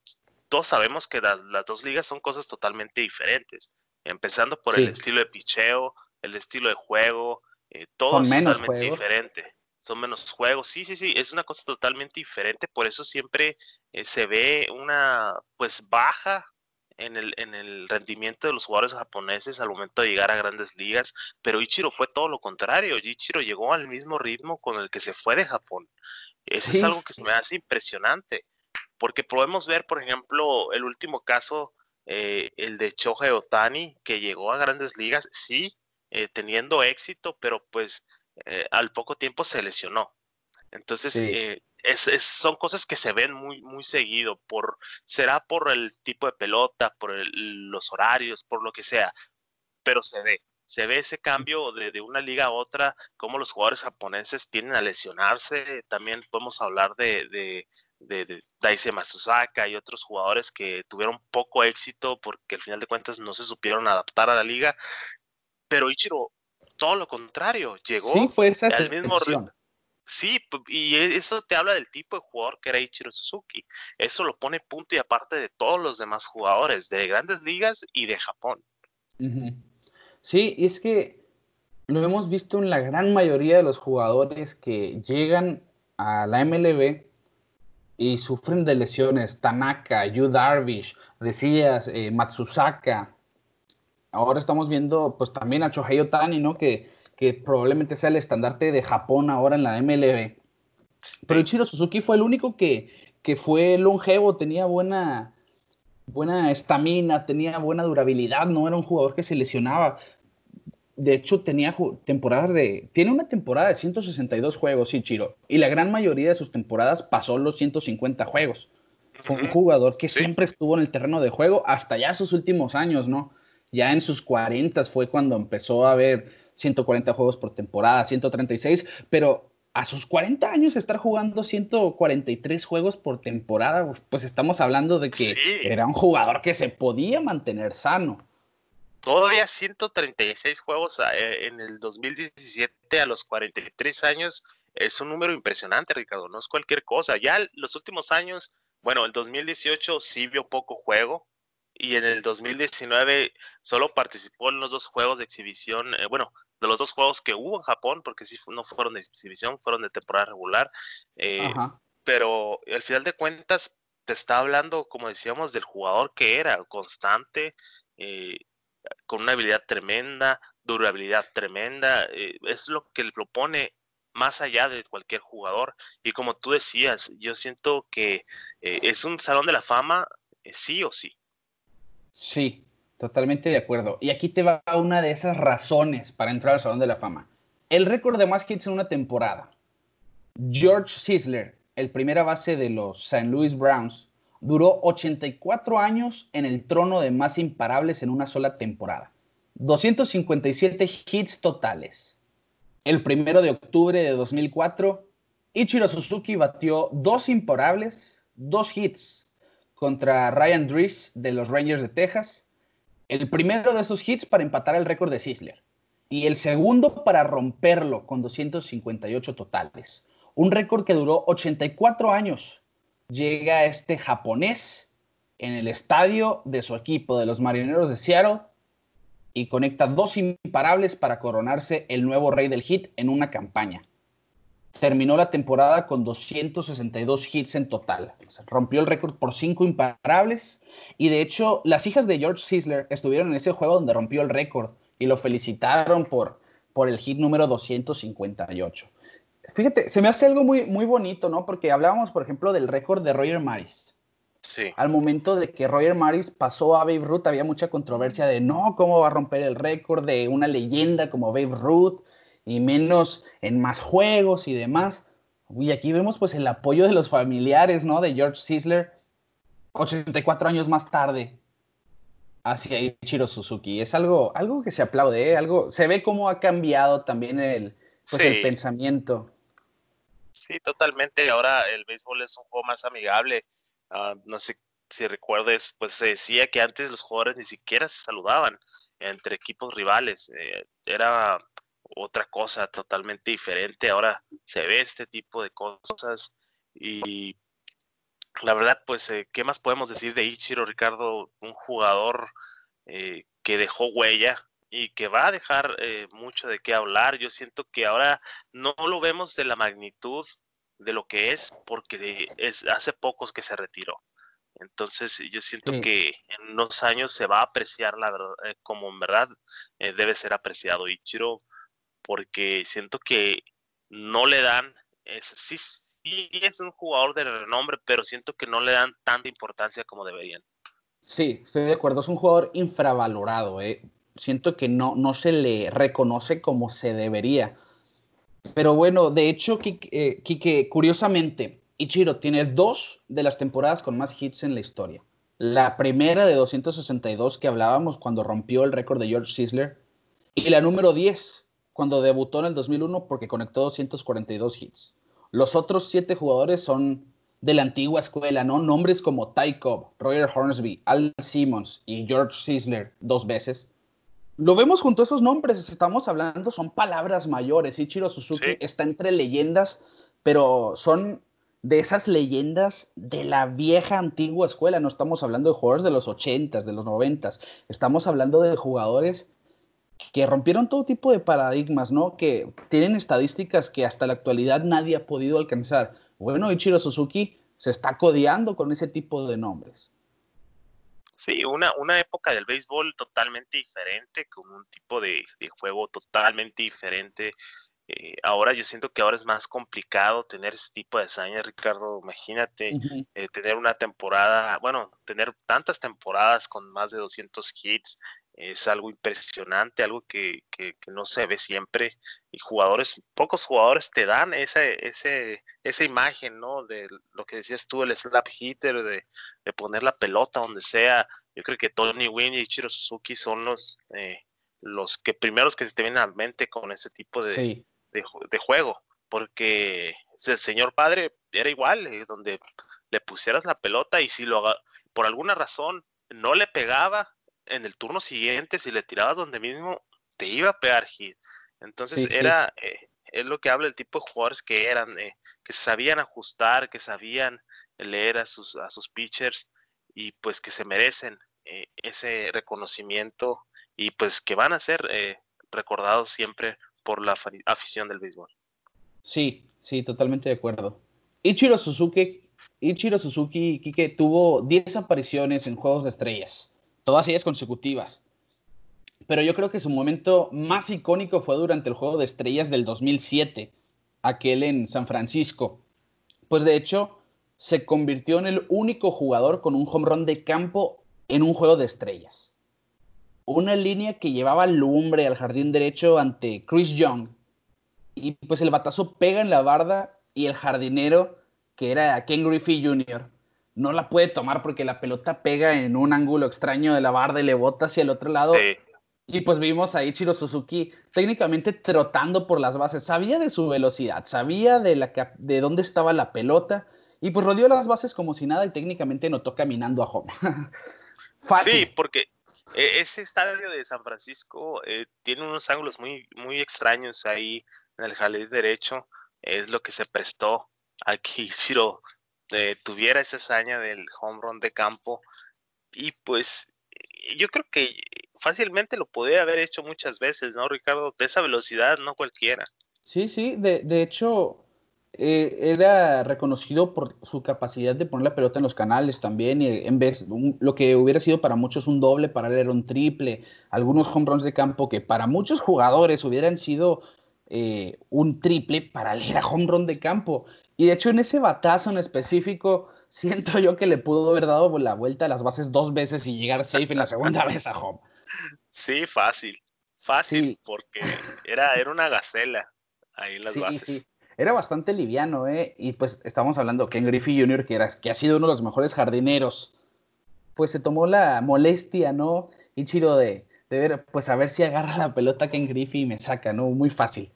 todos sabemos que las, dos ligas son cosas totalmente diferentes, empezando por el estilo de picheo, el estilo de juego, eh, todo es totalmente diferente son menos juegos. Sí, sí, sí, es una cosa totalmente diferente, por eso siempre eh, se ve una pues baja en el, en el rendimiento de los jugadores japoneses al momento de llegar a grandes ligas, pero Ichiro fue todo lo contrario, Ichiro llegó al mismo ritmo con el que se fue de Japón. Eso es algo que se me hace impresionante, porque podemos ver, por ejemplo, el último caso, eh, el de Chohei Otani, que llegó a grandes ligas, sí, eh, teniendo éxito, pero pues eh, al poco tiempo se lesionó. Entonces, eh, son cosas que se ven muy, muy seguido, por, será por el tipo de pelota, por los horarios, por lo que sea, pero se ve, se ve ese cambio de, una liga a otra, cómo los jugadores japoneses tienden a lesionarse. También podemos hablar de, de, de, Daisuke Matsusaka y otros jugadores que tuvieron poco éxito porque al final de cuentas no se supieron adaptar a la liga. Pero Ichiro, todo lo contrario, llegó sí, fue esa al mismo ritmo. Sí, y eso te habla del tipo de jugador que era Ichiro Suzuki. Eso lo pone punto y aparte de todos los demás jugadores de grandes ligas y de Japón. Sí, y es que lo hemos visto en la gran mayoría de los jugadores que llegan a la MLB y sufren de lesiones. Tanaka, Yu Darvish, decías, eh, Matsusaka. Ahora estamos viendo pues también a Chohei Otani, ¿no? Que, que probablemente sea el estandarte de Japón ahora en la MLB. Pero Ichiro Suzuki fue el único que, que fue longevo, tenía buena, buena estamina, tenía buena durabilidad, no era un jugador que se lesionaba. De hecho, tenía temporadas de. Tiene una temporada de 162 juegos, sí, Chiro. Y la gran mayoría de sus temporadas pasó los 150 juegos. Fue un jugador que siempre estuvo en el terreno de juego hasta ya sus últimos años, ¿no? Ya en sus 40 fue cuando empezó a haber 140 juegos por temporada, 136, pero a sus 40 años estar jugando 143 juegos por temporada, pues estamos hablando de que era un jugador que se podía mantener sano. Todavía 136 juegos eh, en el 2017 a los 43 años es un número impresionante, Ricardo, no es cualquier cosa. Ya los últimos años, bueno, el 2018 sí vio poco juego, y en el 2019 solo participó en los dos juegos de exhibición, eh, bueno, de los dos juegos que hubo en Japón, porque sí no fueron de exhibición, fueron de temporada regular, eh, pero al final de cuentas te está hablando, como decíamos, del jugador que era, constante, eh, con una habilidad tremenda, durabilidad tremenda, es lo que lo pone más allá de cualquier jugador. Y como tú decías, yo siento que es un salón de la fama, sí o sí. Sí, totalmente de acuerdo. Y aquí te va una de esas razones para entrar al Salón de la Fama. El récord de más hits en una temporada. George Sisler, el primera base de los St. Louis Browns, duró 84 años en el trono de más imparables en una sola temporada. 257 hits totales. El primero de octubre de 2004, Ichiro Suzuki batió dos imparables, dos hits, contra Ryan Drees de los Rangers de Texas. El primero de esos hits para empatar el récord de Sisler. Y el segundo para romperlo con 258 totales. Un récord que duró 84 años. Llega este japonés en el estadio de su equipo, de los Marineros de Seattle, y conecta dos imparables para coronarse el nuevo rey del hit en una campaña terminó la temporada con 262 hits en total. rompió el récord por cinco imparables. Y de hecho, las hijas de George Sisler estuvieron en ese juego donde rompió el récord y lo felicitaron por, por el hit número 258. Fíjate, se me hace algo muy, muy bonito, ¿no? Porque hablábamos, por ejemplo, del récord de Roger Maris. Sí. Al momento de que Roger Maris pasó a Babe Ruth, había mucha controversia de no, cómo va a romper el récord de una leyenda como Babe Ruth y menos en más juegos y demás. Y aquí vemos pues el apoyo de los familiares, ¿no? De George Sisler, 84 años más tarde, hacia Ichiro Suzuki. Es algo, algo que se aplaude, ¿eh? algo, se ve cómo ha cambiado también el, pues, el pensamiento. Sí, totalmente. Ahora el béisbol es un juego más amigable. Ah, no sé si recuerdes, pues se decía que antes los jugadores ni siquiera se saludaban entre equipos rivales. Eh, era otra cosa totalmente diferente. Ahora se ve este tipo de cosas y la verdad, pues, eh, ¿qué más podemos decir de Ichiro Ricardo? Un jugador eh, que dejó huella y que va a dejar eh, mucho de qué hablar. Yo siento que ahora no lo vemos de la magnitud de lo que es porque es hace pocos que se retiró. Entonces yo siento que en unos años se va a apreciar la verdad, como en verdad debe ser apreciado. Ichiro porque siento que no le dan, sí es un jugador de renombre, pero siento que no le dan tanta importancia como deberían. Sí, estoy de acuerdo, es un jugador infravalorado, ¿eh? siento que no, no se le reconoce como se debería. Pero bueno, de hecho, Kike, eh, curiosamente, Ichiro tiene dos de las temporadas con más hits en la historia. La primera de 262 que hablábamos cuando rompió el récord de George Sisler. Y la número 10 cuando debutó en el 2001 porque conectó 242 hits. Los otros siete jugadores son de la antigua escuela, ¿no? Nombres como Ty Cobb, Roger Hornsby, Al Simmons y George Sisler dos veces. Lo vemos junto a esos nombres, estamos hablando, son palabras mayores. Ichiro Suzuki está entre leyendas, pero son de esas leyendas de la vieja antigua escuela. No estamos hablando de jugadores de los 80s, de los 90s. Estamos hablando de jugadores que rompieron todo tipo de paradigmas, ¿no? Que tienen estadísticas que hasta la actualidad nadie ha podido alcanzar. Bueno, Ichiro Suzuki se está codeando con ese tipo de nombres. Sí, una, una época del béisbol totalmente diferente, con un tipo de, de juego totalmente diferente, eh, ahora yo siento que ahora es más complicado tener ese tipo de hazañas, Ricardo. Imagínate eh, tener una temporada, bueno, tener tantas temporadas con más de 200 hits, es algo impresionante, algo que, que, no se ve siempre. Y jugadores, pocos jugadores te dan esa, ese, esa imagen, ¿no? De lo que decías tú, el slap hitter, de, de poner la pelota donde sea. Yo creo que Tony Wynn y Ichiro Suzuki son los, eh, los que primeros que se te vienen a la mente con ese tipo de, de, juego, porque el señor padre era igual, eh, donde le pusieras la pelota y si lo por alguna razón no le pegaba en el turno siguiente, si le tirabas donde mismo, te iba a pegar hit. Entonces era, eh, es lo que habla el tipo de jugadores que eran, eh, que sabían ajustar, que sabían leer a sus, a sus pitchers y pues que se merecen ese reconocimiento y pues que van a ser recordados siempre por la afición del béisbol. Sí, sí, totalmente de acuerdo. Ichiro Suzuki, Ichiro Suzuki Kike, tuvo 10 apariciones en Juegos de Estrellas, todas ellas consecutivas. Pero yo creo que su momento más icónico fue durante el Juego de Estrellas del 2007, aquel en San Francisco. Pues de hecho, se convirtió en el único jugador con un home run de campo en un Juego de Estrellas una línea que llevaba lumbre al jardín derecho ante Chris Young. Y pues el batazo pega en la barda y el jardinero, que era Ken Griffey Jr., no la puede tomar porque la pelota pega en un ángulo extraño de la barda y le bota hacia el otro lado. Y pues vimos a Ichiro Suzuki técnicamente trotando por las bases. Sabía de su velocidad, sabía de, la, de dónde estaba la pelota y pues rodeó las bases como si nada y técnicamente notó caminando a home. Sí, porque e, ese estadio de San Francisco eh, tiene unos ángulos muy, muy extraños ahí en el jardín derecho. Es lo que se prestó a que Ichiro eh, tuviera esa hazaña del home run de campo. Y pues yo creo que fácilmente lo podía haber hecho muchas veces, ¿no, Ricardo? De esa velocidad, no cualquiera. Sí, sí, de, de hecho, eh, era reconocido por su capacidad de poner la pelota en los canales también, y en vez lo que hubiera sido para muchos un doble, para él un triple, algunos home runs de campo que para muchos jugadores hubieran sido eh, un triple, para él era home run de campo. Y de hecho en ese batazo en específico, siento yo que le pudo haber dado la vuelta a las bases dos veces y llegar safe en la segunda vez a home. Sí, fácil, fácil, porque era, era una gacela ahí en las bases era bastante liviano, ¿eh? Y pues estamos hablando de Ken Griffey Jr., que, era, que ha sido uno de los mejores jardineros. Pues se tomó la molestia, ¿no? Ichiro de, de ver, pues a ver si agarra la pelota Ken Griffey y me saca, ¿no? Muy fácil.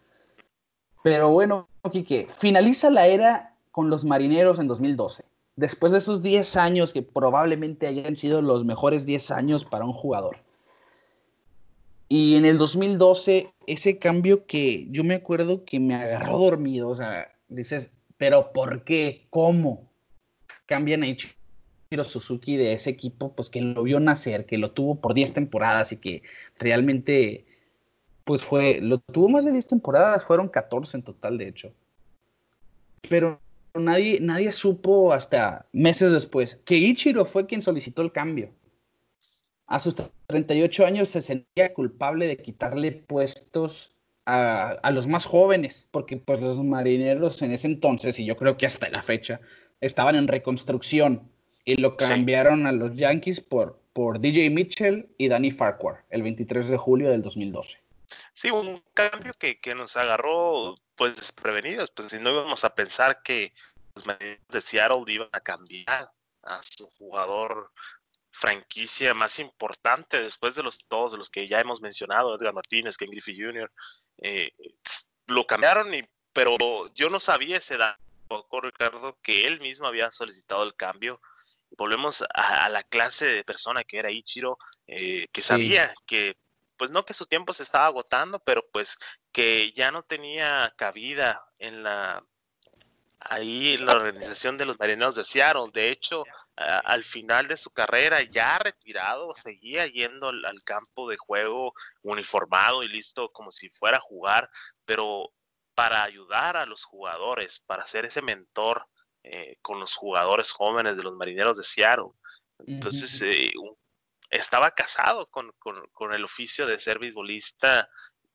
Pero bueno, Kike, finaliza la era con los marineros en 2012. Después de esos 10 años que probablemente hayan sido los mejores 10 años para un jugador. Y en el 2012, ese cambio que yo me acuerdo que me agarró dormido, o sea, dices, pero ¿por qué? ¿Cómo? Cambian a Ichiro Suzuki de ese equipo, pues que lo vio nacer, que lo tuvo por 10 temporadas y que realmente, pues fue, lo tuvo más de 10 temporadas, fueron 14 en total, de hecho. Pero nadie, nadie supo hasta meses después que Ichiro fue quien solicitó el cambio a sus 38 años se sentía culpable de quitarle puestos a, los más jóvenes, porque pues los marineros en ese entonces, y yo creo que hasta la fecha, estaban en reconstrucción y lo cambiaron a los Yankees por, por DJ Mitchell y Danny Farquhar el 23 de julio del 2012. Sí, un cambio que, que nos agarró pues desprevenidos, pues si no íbamos a pensar que los de Seattle iban a cambiar a su jugador franquicia más importante después de los todos de los que ya hemos mencionado, Edgar Martínez, Ken Griffey Jr. Eh, lo cambiaron, y, pero yo no sabía ese dato, Ricardo, que él mismo había solicitado el cambio. Volvemos a, la clase de persona que era Ichiro, eh, que sabía que, pues no que su tiempo se estaba agotando, pero pues que ya no tenía cabida en la ahí la organización de los marineros de Seattle. De hecho, al final de su carrera, ya retirado, seguía yendo al, campo de juego uniformado y listo como si fuera a jugar, pero para ayudar a los jugadores, para ser ese mentor eh, con los jugadores jóvenes de los marineros de Seattle. Entonces, eh, estaba casado con, el oficio de ser beisbolista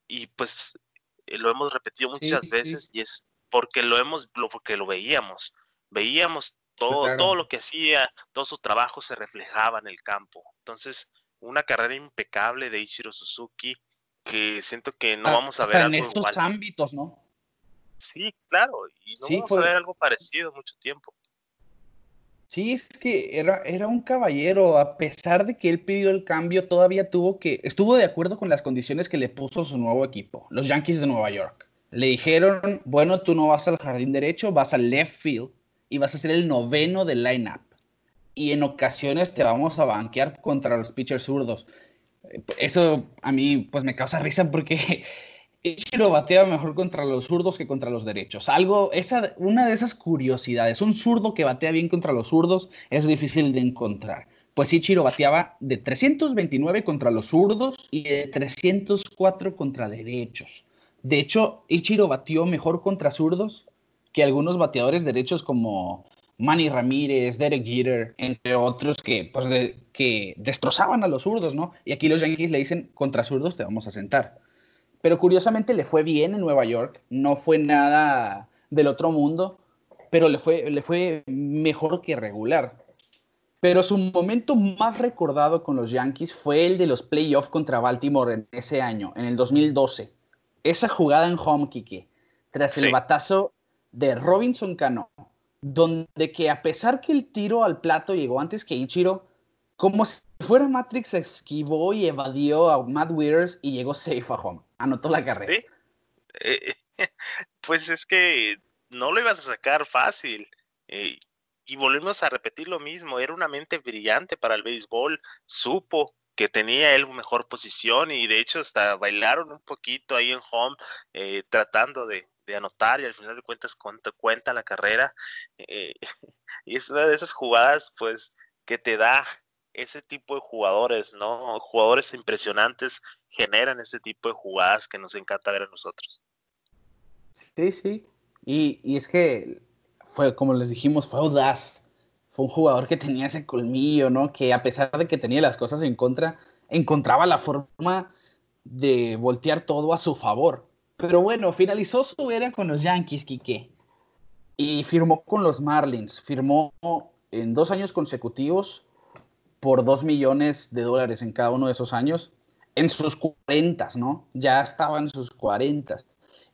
y pues eh, lo hemos repetido muchas veces y es porque lo hemos, porque lo veíamos, veíamos todo, todo lo que hacía, todo su trabajo se reflejaba en el campo. Entonces, una carrera impecable de Ichiro Suzuki que siento que no vamos a ver en estos ámbitos, ¿no? Sí, claro, y no vamos a ver algo parecido mucho tiempo. Sí, es que era, era un caballero, a pesar de que él pidió el cambio, todavía tuvo que, estuvo de acuerdo con las condiciones que le puso su nuevo equipo, los Yankees de Nueva York. Le dijeron, bueno, tú no vas al jardín derecho, vas al left field y vas a ser el noveno del lineup. Y en ocasiones te vamos a banquear contra los pitchers zurdos. Eso a mí pues me causa risa porque Ichiro batea mejor contra los zurdos que contra los derechos. Algo, esa, una de esas curiosidades. Un zurdo que batea bien contra los zurdos es difícil de encontrar. Pues Ichiro bateaba de 329 contra los zurdos y de 304 contra derechos. De hecho, Ichiro batió mejor contra zurdos que algunos bateadores derechos como Manny Ramírez, Derek Jeter, entre otros que, pues, que destrozaban a los zurdos, ¿no? Y aquí los Yankees le dicen, contra zurdos te vamos a sentar. Pero curiosamente le fue bien en Nueva York, no fue nada del otro mundo, pero le fue, le fue mejor que regular. Pero su momento más recordado con los Yankees fue el de los playoffs contra Baltimore en ese año, en el 2012 esa jugada en home, Kiki, tras el batazo de Robinson Cano, donde que a pesar que el tiro al plato llegó antes que Ichiro, como si fuera Matrix, esquivó y evadió a Matt Withers y llegó safe a home. Anotó la carrera. Eh, pues es que no lo ibas a sacar fácil. Eh, y volvemos a repetir lo mismo. Era una mente brillante para el béisbol. Supo que tenía él mejor posición y de hecho hasta bailaron un poquito ahí en home eh, tratando de, anotar y al final de cuentas cuenta, cuenta la carrera y es una de esas jugadas pues que te da ese tipo de jugadores, ¿no? Jugadores impresionantes generan ese tipo de jugadas que nos encanta ver a nosotros. Sí, sí. Y, y es que fue, como les dijimos, fue audaz un jugador que tenía ese colmillo, ¿no? Que a pesar de que tenía las cosas en contra, encontraba la forma de voltear todo a su favor. Pero bueno, finalizó su era con los Yankees, Quique. Y firmó con los Marlins. Firmó en dos años consecutivos por dos millones de dólares en cada uno de esos años. En sus cuarentas, ¿no? Ya estaba en sus cuarentas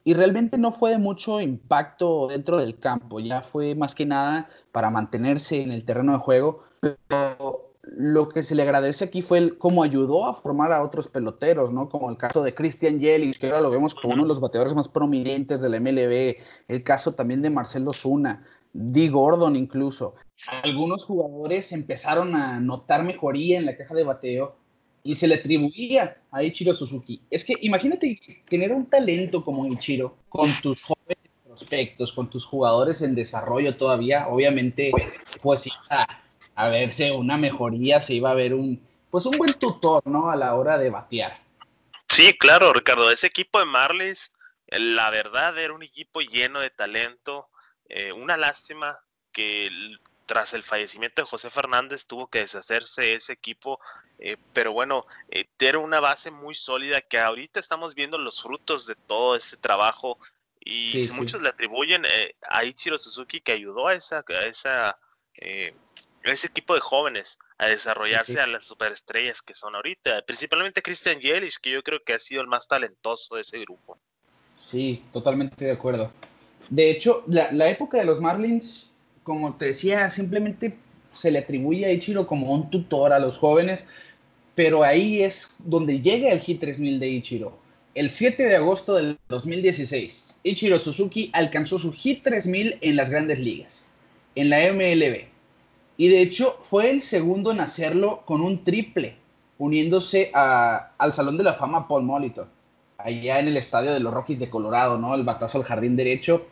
y realmente no fue de mucho impacto dentro del campo, ya fue más que nada para mantenerse en el terreno de juego, pero lo que se le agradece aquí fue el, cómo ayudó a formar a otros peloteros, ¿no? Como el caso de Christian Yelich, que ahora lo vemos como uno de los bateadores más prominentes del MLB, el caso también de Marcelo Zuna, Dee Gordon incluso. Algunos jugadores empezaron a notar mejoría en la caja de bateo y se le atribuía a Ichiro Suzuki. Es que imagínate tener un talento como Ichiro con tus jóvenes prospectos, con tus jugadores en desarrollo todavía, obviamente, pues iba a verse una mejoría, se iba a ver un, pues un buen tutor, ¿no? A la hora de batear. Sí, claro, Ricardo, ese equipo de Marlins, la verdad era un equipo lleno de talento, eh, una lástima que tras el fallecimiento de José Fernández tuvo que deshacerse ese equipo, eh, pero bueno, eh, era una base muy sólida que ahorita estamos viendo los frutos de todo ese trabajo y muchos le atribuyen eh, a Ichiro Suzuki que ayudó a esa, a esa ese equipo de jóvenes a desarrollarse a las superestrellas que son ahorita, principalmente Christian Yelich, que yo creo que ha sido el más talentoso de ese grupo. Sí, totalmente de acuerdo. De hecho, la, la época de los Marlins como te decía, simplemente se le atribuye a Ichiro como un tutor a los jóvenes, pero ahí es donde llega el Hit 3000 de Ichiro. El 7 de agosto del 2016, Ichiro Suzuki alcanzó su Hit 3000 en las grandes ligas, en la MLB. Y de hecho fue el segundo en hacerlo con un triple, uniéndose al Salón de la Fama Paul Molitor, allá en el estadio de los Rockies de Colorado, ¿no? El batazo al jardín derecho.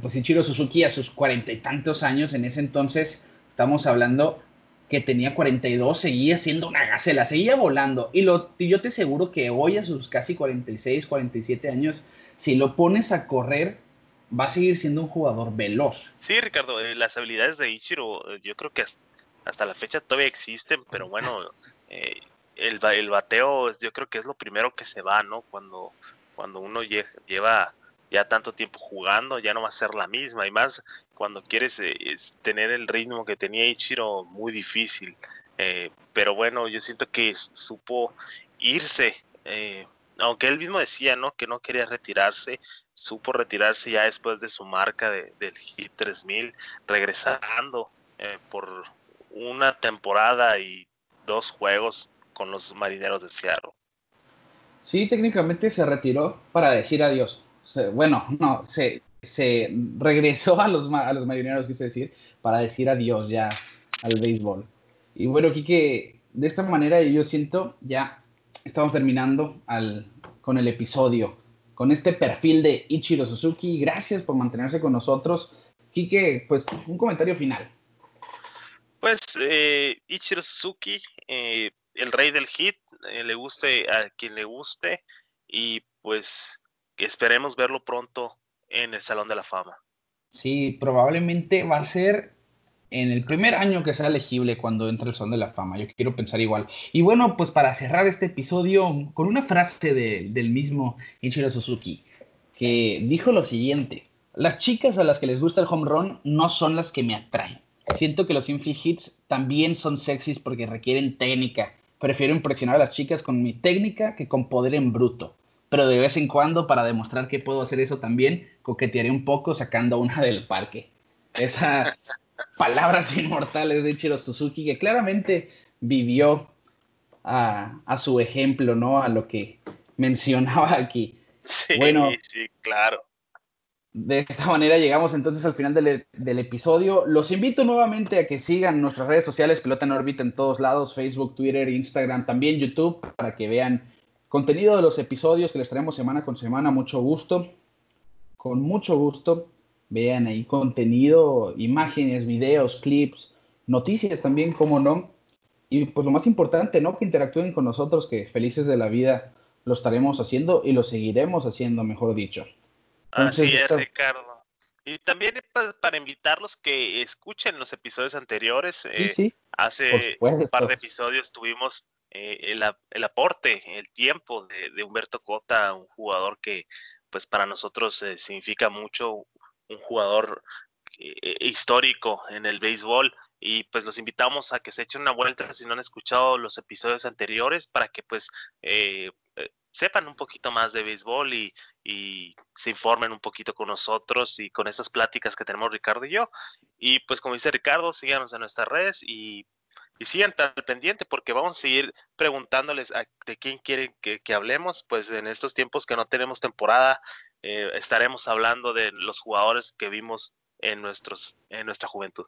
Pues Ichiro Suzuki a sus cuarenta y tantos años en ese entonces, estamos hablando que tenía 42, seguía siendo una gacela, seguía volando. Y, lo, yo te aseguro que hoy a sus casi 46, 47 años, si lo pones a correr, va a seguir siendo un jugador veloz. Sí, Ricardo, eh, las habilidades de Ichiro, eh, yo creo que hasta la fecha todavía existen, pero bueno, eh, el, el, bateo yo creo que es lo primero que se va, ¿no? Cuando, cuando uno lleva ya tanto tiempo jugando, ya no va a ser la misma, y más cuando quieres tener el ritmo que tenía Ichiro, muy difícil. pero bueno, yo siento que supo irse aunque él mismo decía, ¿no? Que no quería retirarse, supo retirarse ya después de su marca de, del Hit 3000, regresando eh, por una temporada y dos juegos con los marineros de Seattle. Sí, técnicamente se retiró para decir adiós. Bueno, no, se, se regresó a los, a los marineros, quise decir, para decir adiós ya al béisbol. Y bueno, Kike, de esta manera yo siento ya estamos terminando al, con el episodio, con este perfil de Ichiro Suzuki. Gracias por mantenerse con nosotros. Quique, pues un comentario final. Pues eh, Ichiro Suzuki, eh, el rey del hit, eh, le guste a quien le guste y pues esperemos verlo pronto en el Salón de la Fama. Sí, probablemente va a ser en el primer año que sea elegible cuando entre el Son de la Fama. Yo quiero pensar igual. Y bueno, pues para cerrar este episodio con una frase del mismo Ichiro Suzuki, que dijo lo siguiente. Las chicas a las que les gusta el home run no son las que me atraen. Siento que los infield hits también son sexys porque requieren técnica. Prefiero impresionar a las chicas con mi técnica que con poder en bruto. Pero de vez en cuando, para demostrar que puedo hacer eso también, coquetearé un poco sacando una del parque. Esa, palabras inmortales de Ichiro Suzuki, que claramente vivió a, su ejemplo, ¿no? A lo que mencionaba aquí. Sí, bueno, sí, claro. De esta manera llegamos entonces al final del, del, episodio. Los invito nuevamente a que sigan nuestras redes sociales, Pelota en órbita en todos lados, Facebook, Twitter, Instagram, también YouTube, para que vean contenido de los episodios que les traemos semana con semana. Mucho gusto, con mucho gusto vean ahí contenido, imágenes, videos, clips, noticias también, como no. Y pues lo más importante, ¿no? Que interactúen con nosotros, que felices de la vida lo estaremos haciendo y lo seguiremos haciendo, mejor dicho. Así es, Ricardo. Y también para invitarlos que escuchen los episodios anteriores. Sí, sí. Hace un par de episodios tuvimos eh, el, el, aporte, el tiempo de, Humberto Cota, un jugador que pues para nosotros eh, significa mucho, un jugador eh, histórico en el béisbol y pues los invitamos a que se echen una vuelta si no han escuchado los episodios anteriores para que pues sepan un poquito más de béisbol y, se informen un poquito con nosotros y con esas pláticas que tenemos Ricardo y yo. Y pues como dice Ricardo, síganos en nuestras redes y, y sigan al pendiente porque vamos a seguir preguntándoles de quién quieren que, hablemos, pues en estos tiempos que no tenemos temporada eh, estaremos hablando de los jugadores que vimos en, nuestros, en nuestra juventud.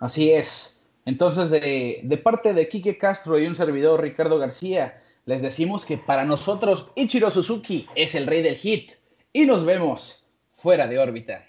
Así es. Entonces, de, de parte de Quique Castro y un servidor Ricardo García, les decimos que para nosotros Ichiro Suzuki es el rey del hit y nos vemos fuera de órbita.